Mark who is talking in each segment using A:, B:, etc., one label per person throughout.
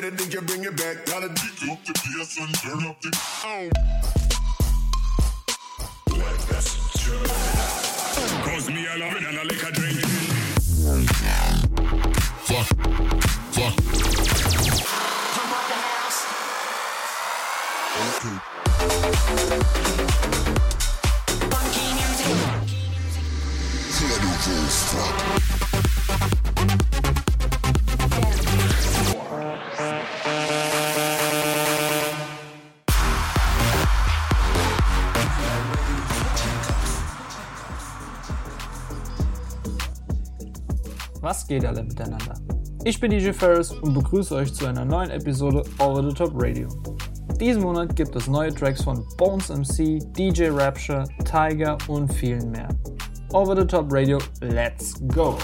A: better think you bring it back. Gotta beat up the PS and turn up the. Oh. Cause me, I love it and I like a drink. Fuck. Fuck. Come out the house. Okay. Funky music. Carnivals, fuck.
B: Geht alle miteinander? Ich bin DJ Ferris und begrüße euch zu einer neuen Episode Over the Top Radio. Diesen Monat gibt es neue Tracks von Bones MC, DJ Rapture, Tiger und vielen mehr. Over the Top Radio, let's go!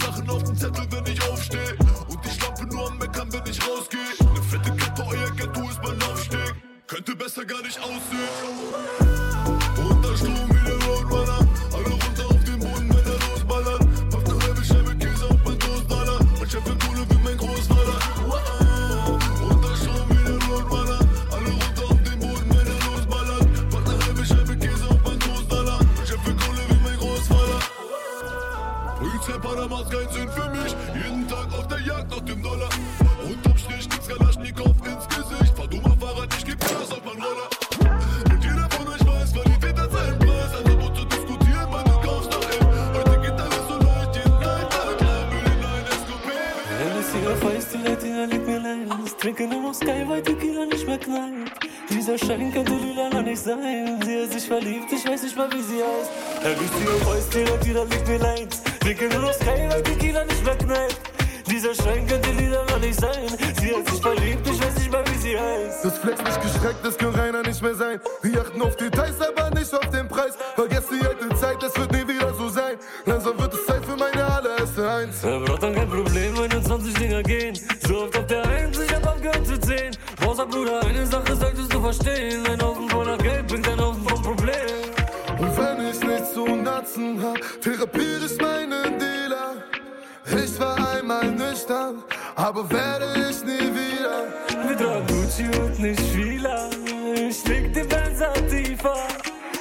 C: Sachen auf dem Zettel, wenn ich aufsteh. Und die Schlampe nur am Meckern, wenn ich rausgeh. Mal,
D: wie sie heißt. Hennessy auf Eis, die Latina liegt mir leid. Trinke nur noch Sky, weil Tequila nicht mehr knallt. Dieser Schein könnte lila nicht sein. Sie hat sich verliebt, ich weiß nicht mal, wie sie heißt.
C: Das Flex nicht gestreckt, das kann reiner nicht mehr sein. Wir achten auf Details, aber nicht auf den Preis. Vergesst die alte Zeit, das wird nie wieder so sein. Langsam wird es Zeit für meine allererste Eins.
D: Er braucht dann kein Problem, 21 Dinger gehen. So oft auf der Eins, ich hab aufgehört zu zählen. Rosa Bruder, eine Sache solltest du verstehen. Ein Haufen voller Geld bringt ein Haufen
C: zu Natzen hab, therapiere ich meinen Dealer. Ich war einmal nüchtern, aber werde ich nie wieder.
D: Wir tragen Gucci und nicht Fila. Ich leg die Benzer tiefer.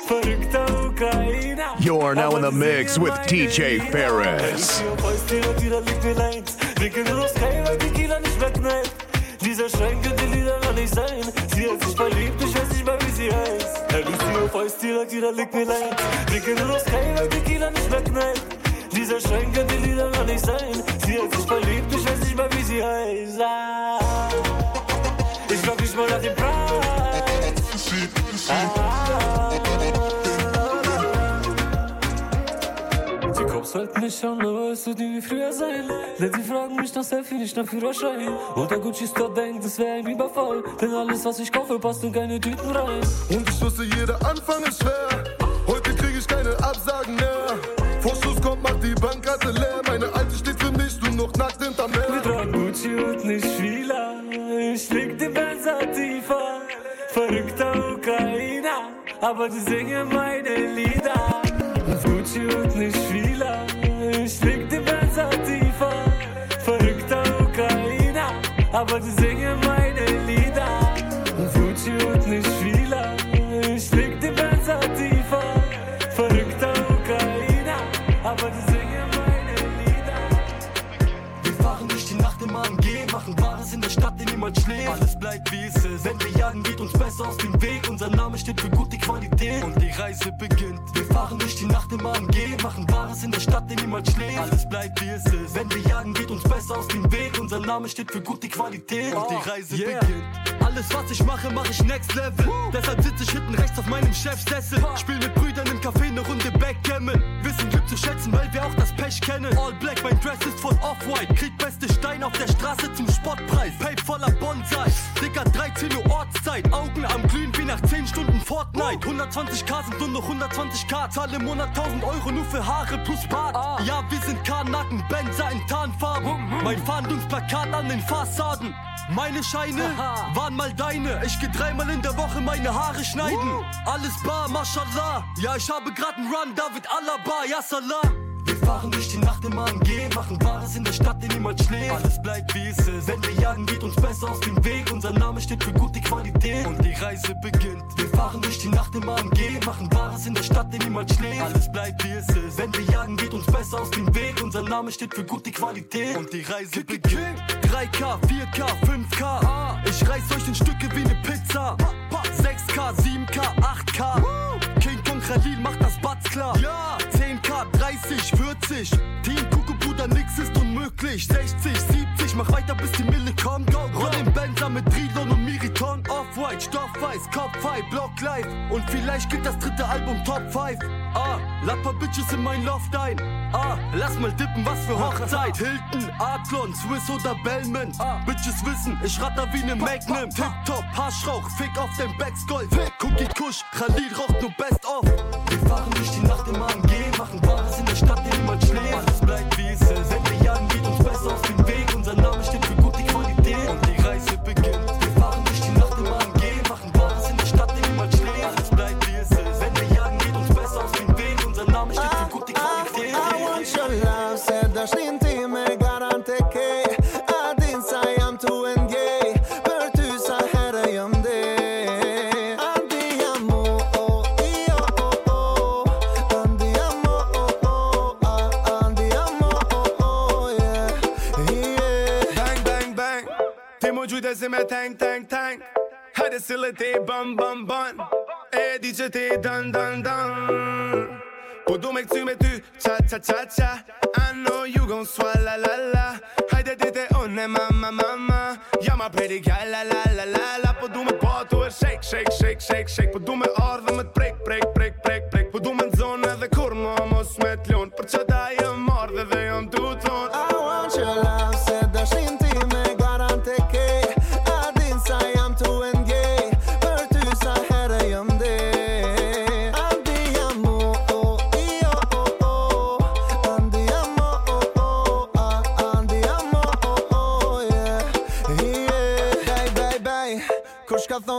D: Verrückter Ukrainer.
E: You're now in the mix with DJ Ferris.
D: Dieser Schrein könnte Lieder noch nicht sein. Sie hat sich verliebt, ich weiß nicht mal, wie sie heißt. Er liegt sie auf Eis, die Latina liegt mir leid. Trinke nur Sky, weil Tequila nicht mehr knallt. Dieser Schrein könnte Lieder noch nicht sein. Sie hat sich verliebt, ich weiß nicht mal, wie sie heißt. Ah. Ich frag mich mal nach dem Preis. Ah. Die halten mich an, aber es wird nie wie früher sein. Denn sie fragen mich nach Selfie, nicht nach Führerschein. Und der Gucci Store denkt, es wäre ein Überfall. Denn alles, was ich kaufe, passt in keine Tüten rein.
C: Und ich wusste, jeder Anfang ist schwer. Heute krieg ich keine Absagen mehr. Vorschuss kommt, macht die Bankkarte leer. Meine Alte steht für mich nur noch nackt hinterm
D: Wir
C: Meer.
D: tragen Gucci und nicht Fila. Ich leg die Benzer tiefer. Verrückter Ukrainer. Aber die singen meine Lieder. Fila. Ich leg die Benzer tiefer. Verrückter Ukrainer. Aber die singen meine Lieder. Fila. Ich leg die Benzer tiefer. Verrückter Ukrainer. Aber die singen meine Lieder.
F: Wir fahren durch die Nacht im AMG, machen Wahres in der Stadt, in niemand schläft. Alles
D: bleibt wie es ist. Wenn wir jagen, geht uns besser aus dem Weg. Unser Name steht für gute Qualität. Und die Reise beginnt. Wir fahren durch die Nacht im AMG, machen Wahres in der Stadt, die niemand schläft. Alles bleibt wie es ist. Wenn wir jagen, geht uns besser aus dem Weg. Unser Name steht für gute Qualität. Und die Reise
F: Yeah.
D: beginnt.
F: Alles was ich mache, mache ich next level. Deshalb sitze ich hinten rechts auf meinem Chefsessel. Spiel mit Brüdern im Café eine Runde Backgammon. Wissen Glück zu schätzen, weil wir auch das Pech kennen. All black, mein Dress ist von Off-White. Krieg beste Stein auf der Straße zum Spottpreis. Pape voller Bonsai. Dicker 13 Uhr Ortszeit. Augen am Glühen wie nach 10 Stunden Fortnite. 120k sind nur noch 120k. Zahle im Monat 1000 Euro nur für Haare plus Bart. Ja, wir sind K-Nacken, Benzer in Tarnfarben. Mein Fahndungsplakat an den Fassaden. Meine Scheine waren mal deine. Ich geh dreimal in der Woche meine Haare schneiden. Alles bar, mashallah. Ja, ich habe grad einen Run, David Alaba, ja salah.
D: Wir fahren durch die Nacht im AMG, machen Wahres in der Stadt, die niemand schläft. Alles bleibt wie es ist. Wenn wir jagen, geht uns besser aus dem Weg. Unser Name steht für gute Qualität.
F: Und die Reise beginnt.
D: Wir fahren durch die Nacht im AMG, machen Wahres in der Stadt, die niemand schläft.
F: Alles bleibt wie es ist.
D: Wenn wir jagen, geht uns besser aus dem Weg. Unser Name steht für gute Qualität.
F: Und die Reise beginnt. 3K, 4K, 5K. Ich reiß euch in Stücke wie ne Pizza. 6K, 7K, 8K. King Kong Khalil macht das Batz klar. Ja. 10K, 30, 40. Team Kuckuckbruder, nix ist unmöglich. 60, 70, mach weiter bis die Mille kommt. Roll den Benzer mit Trilon und Miriton. Off-White, Stoffweiß, Kopfhigh, Block Live. Und vielleicht geht das dritte Album Top 5. Ah, lad paar Bitches in mein Loft ein. Ah, lass mal dippen, was für Hochzeit. Hilton, Adlon, Swiss oder Bellman. Bitches wissen, ich ratter wie ne Magnum. Tip-Top, Haschrauch, Fick auf dem Backsgold. Cookie Kush, Khalil raucht nur Best of.
D: Wir fahren durch die Nacht im AMG, machen Stadt, die
C: dan, dan, dan. Po du me këcy me ty, qa, qa, qa, qa I know you gon' swalla la la Hajde dite une mama, mama Jam a pretty gal, la la la la la. Po du me po tu e shake, shake, shake, shake, shake. Po du me ardhe me t'prek, prek, prek, prek, prek Po du me n'zonë edhe kur mo mos me t'lon Për që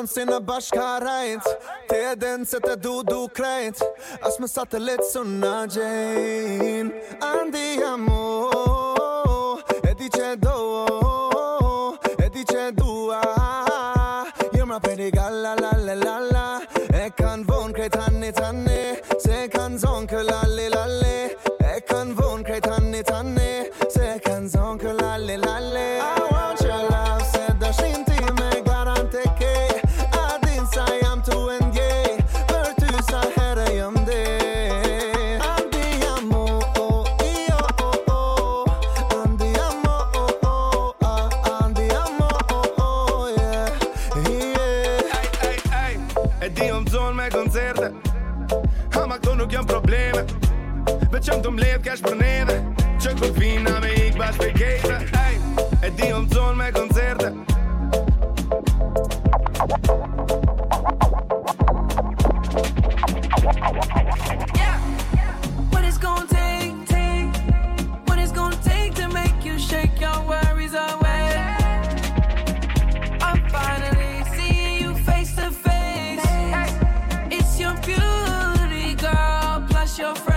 G: Unë si në bashka rajt Te e den se te du du krejt. As më satelit su në gjen Andi jam o E di që do E di që dua. Jëmra peri gala la la la your
H: frame.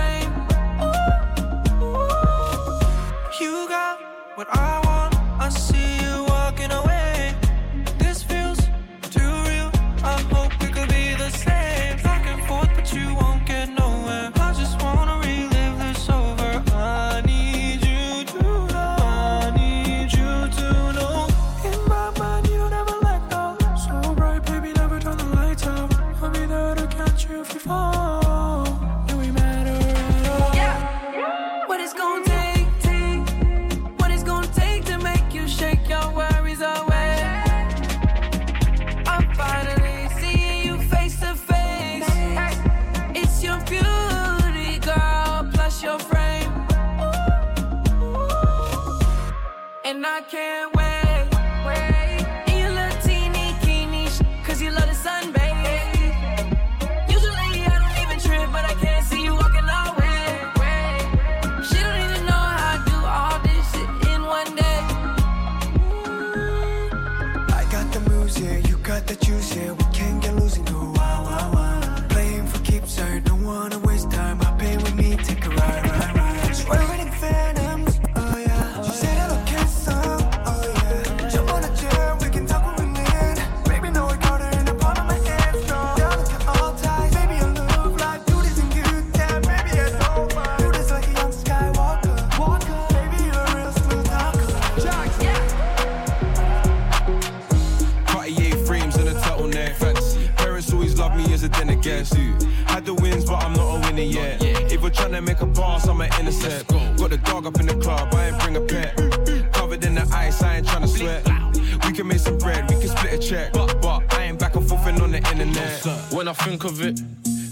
I: When I
J: think of it,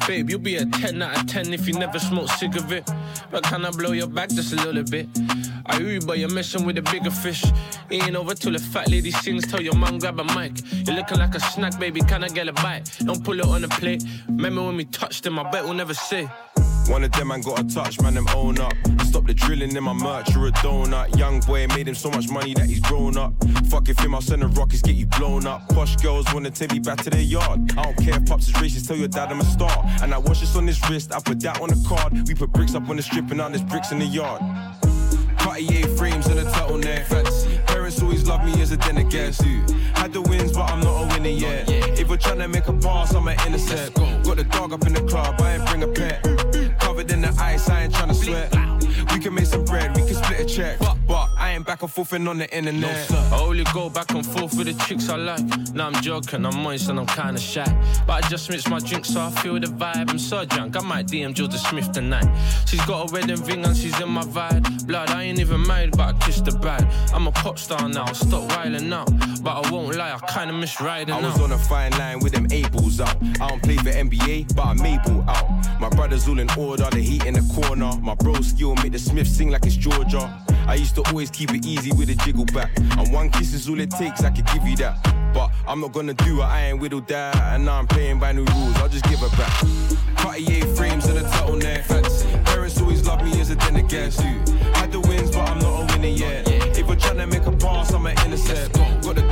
J: babe, you'll be a 10 out of 10 if you never smoke cigarette. But can I blow your back just a little bit? I Uber, you're messing with a bigger fish. It ain't over till the fat lady sings. Tell your man grab a mic. You're looking like a snack, baby. Can I get a bite? Don't pull it on the plate. Remember when we touched them? I bet we'll never say.
K: One of them man got a touch, man, them own up. Stop the drilling in my merch, you're a donut. Young boy made him so much money that he's grown up. Fuck if him, I'll send the rockets, get you blown up. Posh girls wanna take me back to their yard. I don't care if pops is racist, tell your dad I'm a star. And I watch this on his wrist, I put that on the card. We put bricks up on the strip and now there's bricks in the yard. Cartier frames and a turtleneck. Fancy. Parents always love me as a dinner guest. Had the wins, but I'm not a winner yet. If we're trying to make a pass, I'm an innocent. Got the dog up in the club, I ain't bring a pet. Covered in the ice, I ain't trying to sweat. We can make some bread, we can split a check. But, but I ain't back and forth on the internet.
J: I only go back and forth with the chicks I like. Now I'm joking, I'm moist and I'm kinda shy. But I just mix my drink so I feel the vibe. I'm so drunk, I might DM Georgia Smith tonight. She's got a wedding ring and she's in my vibe. Blood, I ain't even married, but I kissed the bride. I'm a pop star now, stop wilding out. But I won't lie, I kinda miss riding
K: I
J: out.
K: was on a fine line with them A balls out. I don't play for NBA, but I'm able out. My brothers all in order, the heat in the corner. My bro skill make the Smith sing like it's Georgia. I used to always keep it easy with a jiggle back. And one kiss is all it takes, I could give you that. But I'm not gonna do it, I ain't whittled that. And now I'm playing by new rules, I'll just give her back. Cartier frames and a turtleneck. Parents always love me as a dinner guest. Had the wins, but I'm not a winner yet. If we're trying to make a pass, I'm an innocent. Got the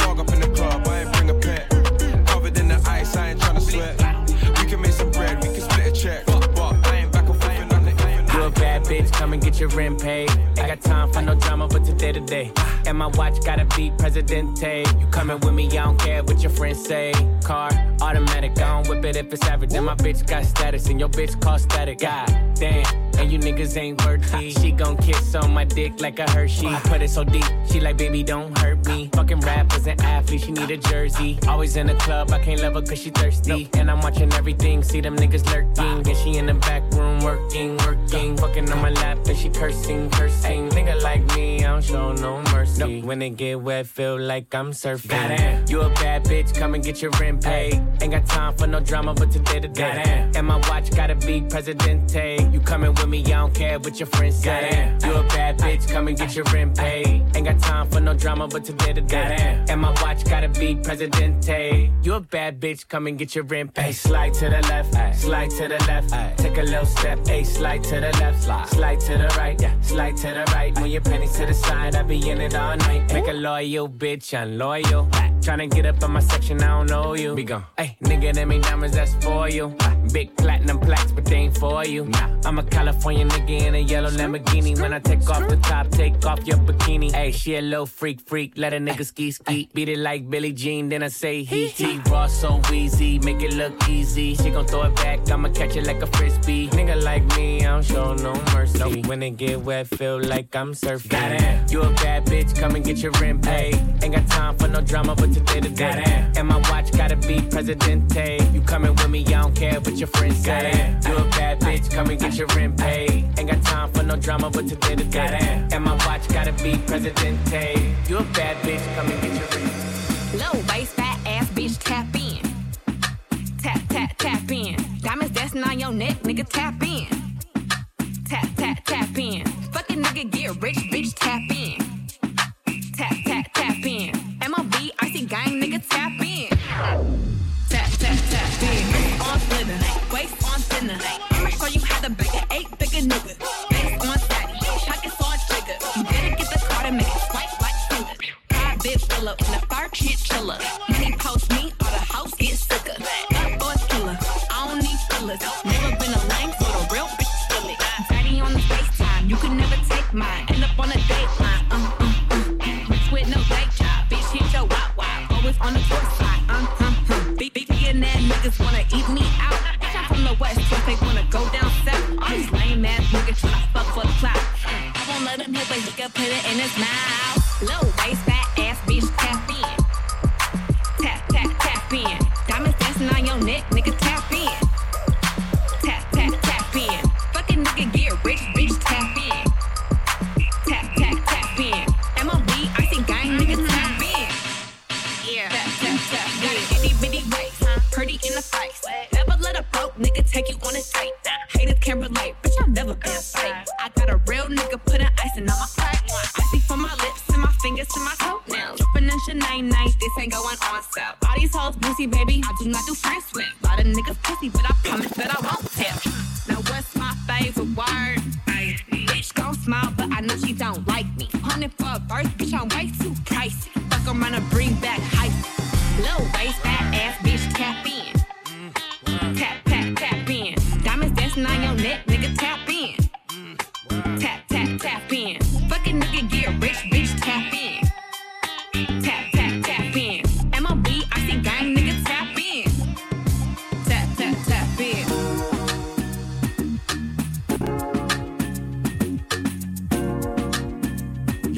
L: come and get your rent paid. Ain't got time for no drama, but today to day. And my watch gotta be Presidente. You coming with me, I don't care what your friends say. Car, automatic, I don't whip it if it's average. Then my bitch got status, and your bitch cost static. God damn, and you niggas ain't worthy. She gon' kiss on my dick like a Hershey. Put it so deep, she like, baby, don't hurt. Fucking rappers and athletes, she need a jersey. Always in the club, I can't love her cause she thirsty. And I'm watching everything, see them niggas lurking. And she in the back room working, working. Fucking on my lap, and she cursing, cursing. Nigga like me, I don't show no mercy. When it get wet, feel like I'm surfing. Goddamn. You a bad bitch, come and get your rent paid. Ain't got time for no drama, but today to day. And my watch gotta be Presidente. You coming with me, I don't care what your friends say. You a bad bitch, come and get your rent paid. Ain't got time for no drama, but today to And my watch gotta be Presidente. You a bad bitch, come and get your rent paid. Slide to the left, slide to the left. Take a little step, ay, slide to the left, slide to the right, yeah, slide to the right. Move your pennies to the side, I be in it all night. Make a loyal bitch, I'm loyal. Tryna get up in my section, I don't know you. Be gone. Hey, nigga, them ain't diamonds, that's for you. Big platinum plaques, but they ain't for you. Nah, I'm a California nigga in a yellow Lamborghini. When I take off the top, take off your bikini. Hey, she a little freak, freak. Let a nigga ski, ski. Beat it like Billie Jean, then I say he, he. Raw so easy, make it look easy. She gon' throw it back, I'ma catch it like a frisbee. Nigga like me, I don't show no mercy. When it get wet, feel like I'm surfing. Goddamn. You a bad bitch, come and get your rent paid. Ain't got time for no drama, but today to day. And my watch gotta be Presidente. You coming with me, I don't care what your friends say. You a bad bitch, come and get your rent paid. Ain't got time for no drama, but today to day. And my watch gotta be Presidente. You a bad bitch, come and get your rent
M: Low waist, fat ass bitch, tap in. Tap, tap, tap in. Diamonds dancing on your neck, nigga, tap in. Tap, tap, tap in. Fucking nigga, get rich, bitch, tap in.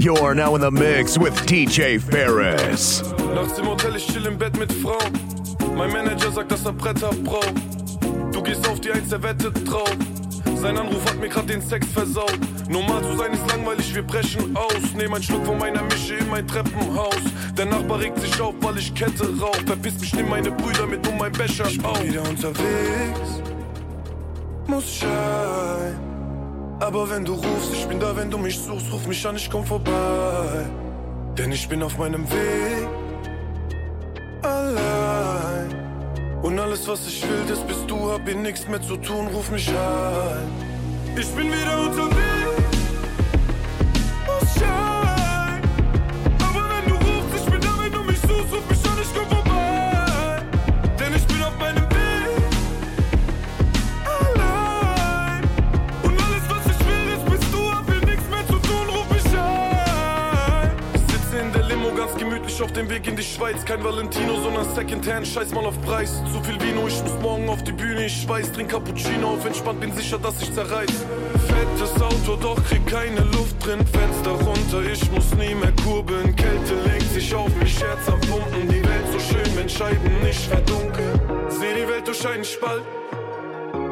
E: You're now in the mix with DJ Ferris.
C: Nachts im Hotel, ich chill im Bett mit Frauen. Mein Manager sagt, dass er Bretter braucht. Du gehst auf die Eins, der wettet drauf. Sein Anruf hat mir grad den Sex versaut. Normal zu sein ist langweilig, wir brechen aus. Nehm ein Schluck von meiner Mische in mein Treppenhaus. Der Nachbar regt sich auf, weil ich Kette rauch. Verpiss mich, nimm meine Brüder mit um mein Becher ich auf. wieder unterwegs, muss schein. Aber wenn du rufst, ich bin da, wenn du mich suchst, ruf mich an, ich komm vorbei. Denn ich bin auf meinem Weg allein. Und alles, was ich will, das bist du, hab hier nichts mehr zu tun, ruf mich an. Ich bin wieder unterwegs. Weg in die Schweiz. Kein Valentino, sondern Secondhand, scheiß mal auf Preis. Zu viel Vino, ich muss morgen auf die Bühne. Ich weiß, trink Cappuccino auf entspannt, bin sicher, dass ich zerreiß. Fettes Auto, doch krieg keine Luft drin. Fenster runter, ich muss nie mehr kurbeln. Kälte legt sich auf mich, Herz am Pumpen. Die Welt so schön, wenn Scheiben nicht verdunkeln. Seh die Welt durch einen Spalt,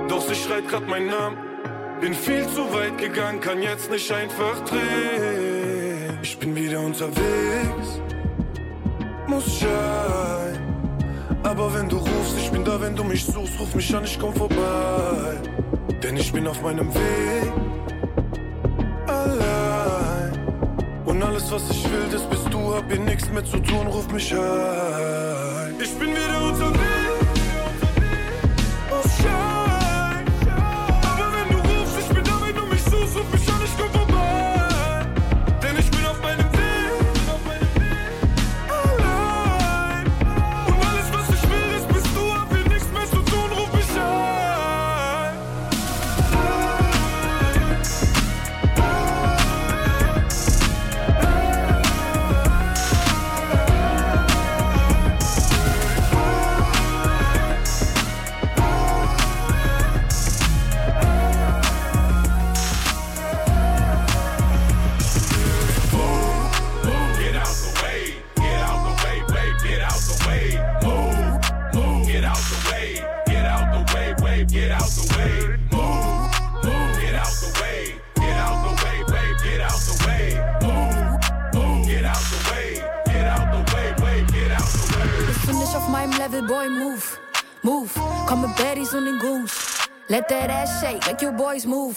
C: doch sie schreit grad meinen Namen. Bin viel zu weit gegangen, kann jetzt nicht einfach drehen. Ich bin wieder unterwegs, muss schein. Aber wenn du rufst, ich bin da, wenn du mich suchst, ruf mich an, ich komm vorbei. Denn ich bin auf meinem Weg allein. Und alles, was ich will, das bist du, hab hier nichts mehr zu tun, ruf mich an. Ich bin wieder unterwegs,
N: Level, boy, move, move. Komm mit Baddies und den Goons. Let that ass shake, make your boys move,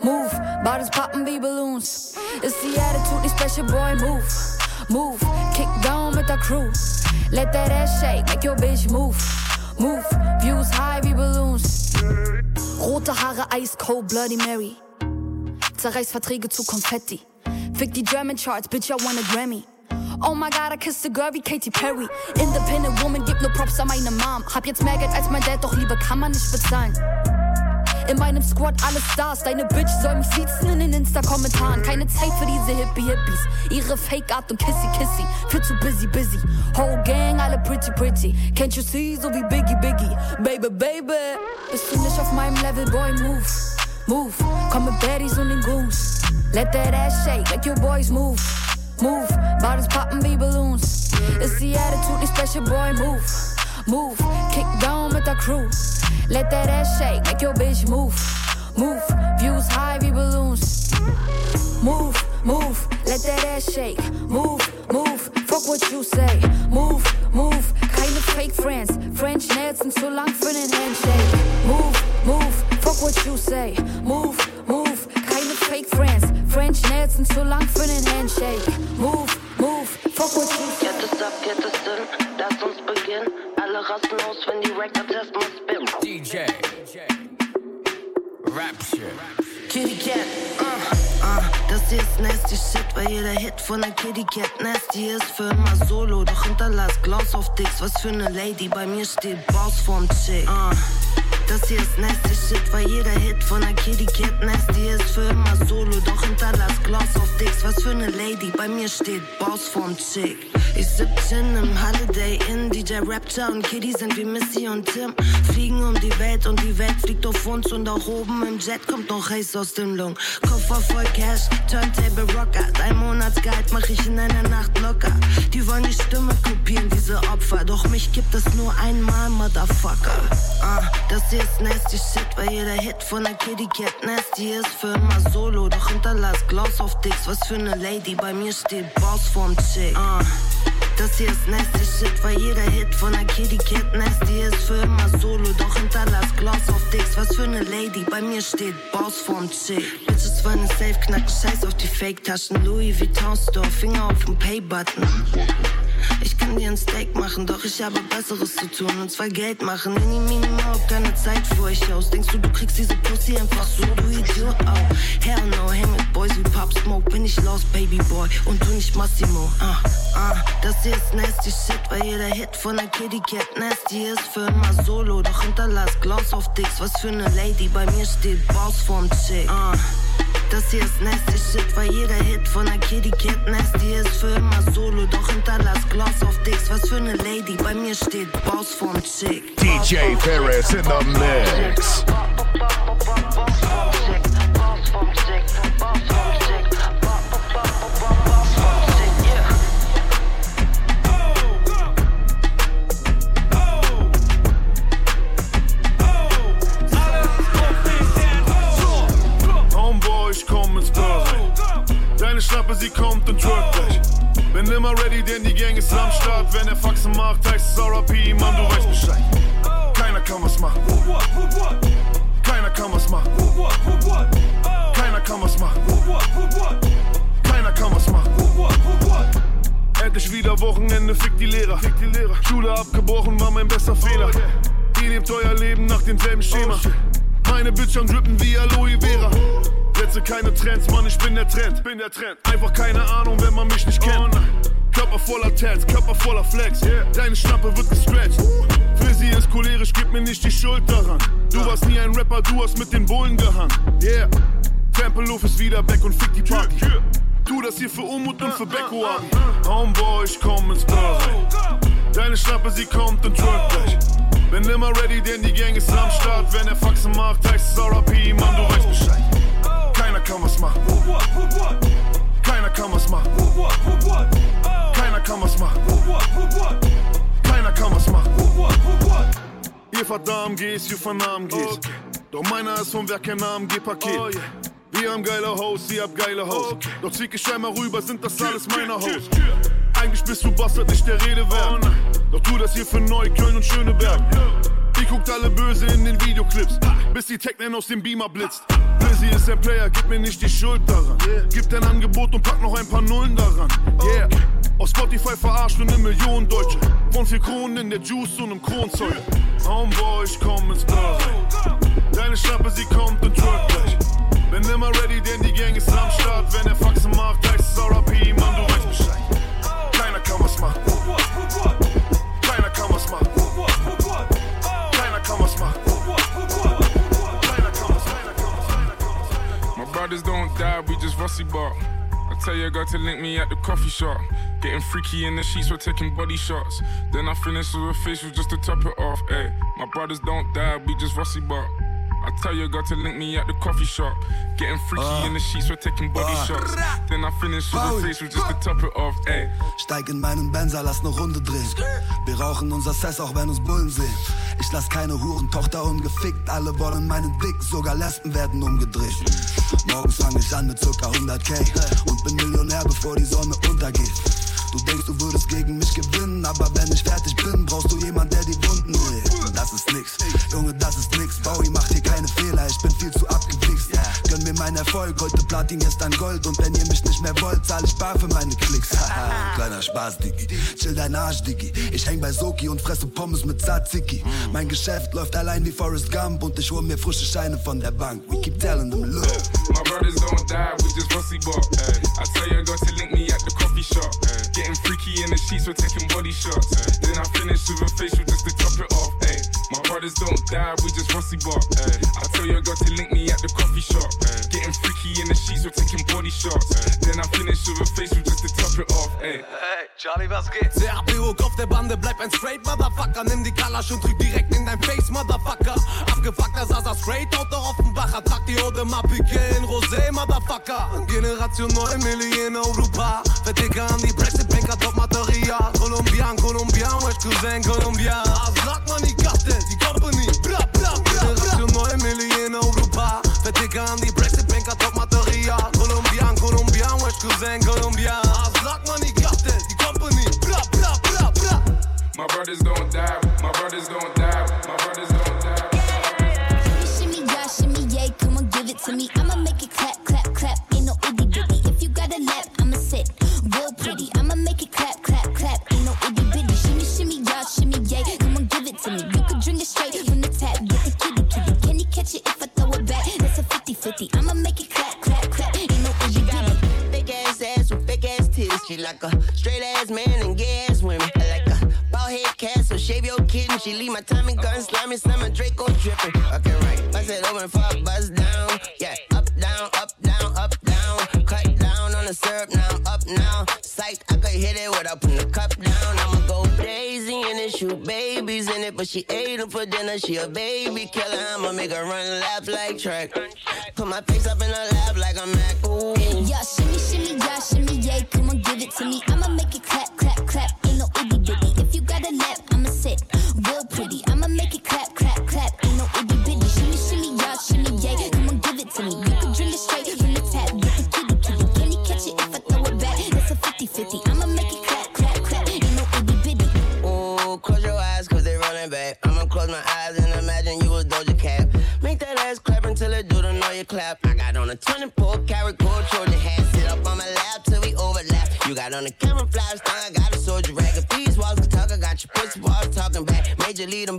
N: move. Bottles poppin' wie Balloons. Ist die Attitude nicht special, boy, move, move. Kick down mit der Crew. Let that ass shake, make your bitch move, move. Views high wie Balloons. Rote Haare, ice cold, Bloody Mary. Zerreiß Verträge zu Konfetti. Fick die German Charts, bitch, I want a Grammy. Oh my god, I kissed a girl wie Katy Perry. Independent Woman, gib nur Props an meine Mom. Hab jetzt mehr Geld als mein Dad, doch Liebe kann man nicht bezahlen. In meinem Squad alle Stars, deine Bitch soll mich siezen in den Insta-Kommentaren. Keine Zeit für diese Hippie-Hippies. Ihre Fake-Art und Kissy-Kissy. Viel zu busy, busy. Whole Gang, alle pretty, pretty. Can't you see, so wie Biggie, Biggie. Baby, baby. Bist du nicht auf meinem Level, boy, move. Move. Komm mit Baddies und den Goons. Let that ass shake, make your boys move. Move. Bottles poppin' wie Balloons. It's the Attitude nicht special, boy, move. Move. Kick down with der Crew. Let that ass shake, make your bitch move. Move. Views high wie Balloons. Move, move, let that ass shake. Move, move, fuck what you say. Move, move, keine fake friends. French Nails sind zu lang für Handshake. Move, move, fuck what you say. Move, Fake Friends. French Nails sind zu lang für den Handshake. Move, move, fuck what you.
O: Get this up, get this in, lass uns beginnen. Alle rasten aus, wenn die Records erstmal spinnen.
P: DJ. Rap shit.
O: Kitty Cat, uh, uh, das hier ist nasty shit, weil jeder Hit von der Kitty Cat nasty ist für immer solo. Doch hinterlass Gloss auf Dicks, was für ne Lady, bei mir steht Boss vorm Chick. Uh, das hier ist nasty shit, weil jeder Hit von Kitty Cat nasty ist für immer solo. Doch hinterlass Gloss auf Dicks, was für ne Lady, bei mir steht Boss vorm Chick. Ich 17 im Holiday Inn, DJ Rapture und Kitty sind wie Missy und Tim. Fliegen um die Welt und die Welt fliegt auf uns und auch oben im Jet kommt noch Haze aus dem Lung. Koffer voll Cash, Turntable Rocker. Dein Monatsgehalt mach ich in einer Nacht locker. Die wollen die Stimme kopieren, diese Opfer. Doch mich gibt es nur einmal, Motherfucker. Ah, das hier ist nasty shit, weil jeder Hit von der Kitty Cat nasty ist für immer solo. Doch hinterlass Gloss auf Dicks, was für ne Lady. Bei mir steht Boss vorm Chick. Ah, das hier ist nasty shit, weil jeder Hit von der Kitty Cat nasty ist für immer solo. Doch hinterlass Gloss auf Dicks, was für ne Lady. Bei mir steht Boss vorm Chick. Bitches wollen safe knacken, scheiß auf die Fake-Taschen. Louis Vuitton Store, Finger auf dem Pay-Button. Ich kann dir ein Steak machen, doch ich habe Besseres zu tun und zwar Geld machen. Mini, mini, hab keine Zeit für euch aus. Denkst du, du kriegst diese Pussy einfach so, du Idiot? Oh, hell no, hey mit Boys wie Pop Smoke, bin ich lost, Baby Boy und du nicht Massimo. Ah, ah, das hier ist nasty shit, weil jeder Hit von der Kitty Cat nasty ist für immer solo. Doch hinterlass Gloss auf Dicks, was für ne Lady, bei mir steht Boss vorm Chick. Ah. Das hier ist nasty shit, weil jeder Hit von der Kitty Cat nasty ist für immer solo. Doch hinterlass Gloss auf Dicks, was für ne Lady. Bei mir steht Boss vorm Chick.
E: DJ Ferris in the mix.
Q: denn die Gang ist am Start. Wenn er Faxen macht, heißt es RP, Mann, du weißt Bescheid. Keiner kann was machen. Keiner kann was machen. Keiner kann was machen. Keiner kann was machen. Endlich wieder Wochenende, fick die Lehrer. Schule abgebrochen war mein bester Fehler. Ihr lebt euer Leben nach demselben Schema. Meine Bitch am drippen wie Aloe Vera. Setze keine Trends, Mann, ich bin der Trend. Bin der Trend. Einfach keine Ahnung, wenn man mich nicht kennt. Körper voller Tats, Körper voller Flex. Deine Schnappe wird gestretched. Für sie ist cholerisch, gib mir nicht die Schuld daran. Du warst nie ein Rapper, du hast mit den Bullen gehangen. Yeah. Tempelhof ist wieder weg und fick die Party. Tu das hier für Umut und für Becko an. Homeboy, ich komm ins Börse. Deine Schnappe, sie kommt und twerkt gleich. Bin immer ready, denn die Gang ist am Start. Wenn er Faxen macht, heißt es RP, Mann, du weißt Bescheid. Keiner kann was machen. Keiner kann was machen. Keiner kann was machen. Keiner kann was machen. Ihr fahrt AMGs, wir fahren AMGs. Doch meiner ist vom Werk kein AMG-Paket. Wir haben geile Hoes, ihr habt geile Hoes. Doch zieh ich einmal rüber, sind das alles meine Hoes. Eigentlich bist du Bastard, nicht der Rede wert. Doch tu das hier für Neukölln und Schöneberg. Ihr guckt alle böse in den Videoclips, bis die Technen aus dem Beamer blitzt. Lizzy ist der Player, gib mir nicht die Schuld daran. Gib dein Angebot und pack noch ein paar Nullen daran. Yeah. Auf Spotify verarscht und eine Million Deutsche. Von vier Kronen in der Juice und im Kronzeuge. Homeboy, ich komm ins Börse. Deine Schnappe, sie kommt und twerkt gleich. Bin immer ready, denn die Gang ist am Start. Wenn er Faxen macht, heißt es RP, Mann, du weißt Bescheid. Keiner kann was machen.
R: Brothers don't die, we just rusty bark. I tell your girl to link me at the coffee shop. Getting freaky in the sheets, we're taking body shots. Then I finish with a facial just to top it off. Ay, my brothers don't die, we just rusty bark. I tell your girl to link me at the coffee shop. Getting freaky in the sheets, we're taking body shots. Then I finish with a facial just to top it off. Ay.
S: Steig in meinen Benzer, lass ne Runde drehen. Wir rauchen unser Sess, auch wenn uns Bullen sehen. Ich lass keine Hurentochter ungefickt, alle wollen meinen Dick, sogar Lesben werden umgedreht. Morgens fange ich an mit circa 100k und bin Millionär, bevor die Sonne untergeht. Du denkst, du würdest gegen mich gewinnen, aber wenn ich fertig bin, brauchst du jemand, der die Wunden will. Das ist nix, Junge, das ist nix. Bowie macht hier keine Fehler, ich bin viel zu abgewichst. Gönn mir meinen
B: Erfolg, heute Platin, gestern Gold. Und wenn ihr mich nicht mehr wollt, zahl ich bar für meine Klicks. Haha, kleiner Spaß, Diggi. Chill dein Arsch, Diggi. Ich häng bei Soki und fresse Pommes mit Tzatziki. Mein Geschäft läuft allein wie Forrest Gump und ich hol mir frische Scheine von der Bank. We keep telling them look.
R: My brothers don't die, we just rusty bop. I tell your girl to link me at the coffee shop. Getting freaky in the sheets, we're taking body shots. Then I finish with a facial just to top it off. Ay. My brothers don't die, we just fussy bop. I tell your girl to link me at the coffee shop. Getting freaky in the sheets, we're taking body shots. Then I finish with a facial just to top it off. Ay.
B: Hey, Charlie, was geht? CAPO, Kopf der Bande, bleib ein straight Motherfucker. Nimm die Kalasch und drück direkt in dein Face, Motherfucker. Abgefuckter Sasa straight out der Offenbacher. Trag die Ode mal Piqué in Rosé, Motherfucker. Generation 9 Millionen Europa. Verticker an die Brexit-Banker, Top-Material. Kolumbian, Kolumbian, West Cousin, Kolumbian. Sag man die Cartel, die Company. Bla, bla, bla, Generation 9 Millionen Europa. Verticker an die Brexit-Banker, Top-Material. Kolumbian, Kolumbian, West Cousin, Kolumbian. Sag man die Cartel, die Company. Bla, bla, bla, bla.
R: My brothers don't die, my brothers don't die, my brothers don't die.
T: Shimmy, yeah, shimmy, yay, come on, give it to me. I'ma make it clap, clap, clap,
U: she ate them for dinner, she a baby killer. I'ma make her run laps like track. Put my face up in her lap like I'm Mac. Ooh.
T: Yeah, shimmy, shimmy, yeah, shimmy, yay, come on, give it to me. I'ma make it clap,
U: Major lead them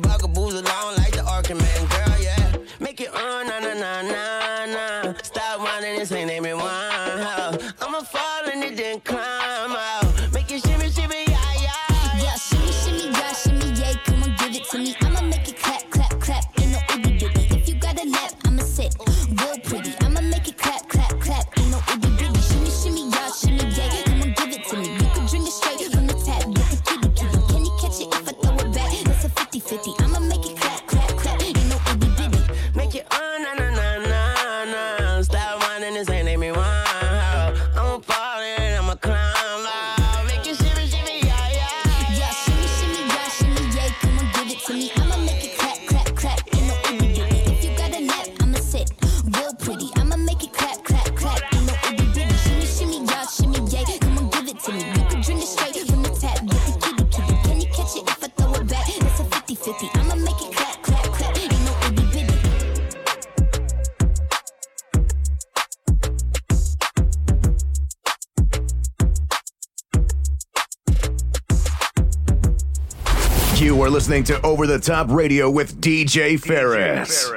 E: listening to Over the Top Radio with DJ Ferris.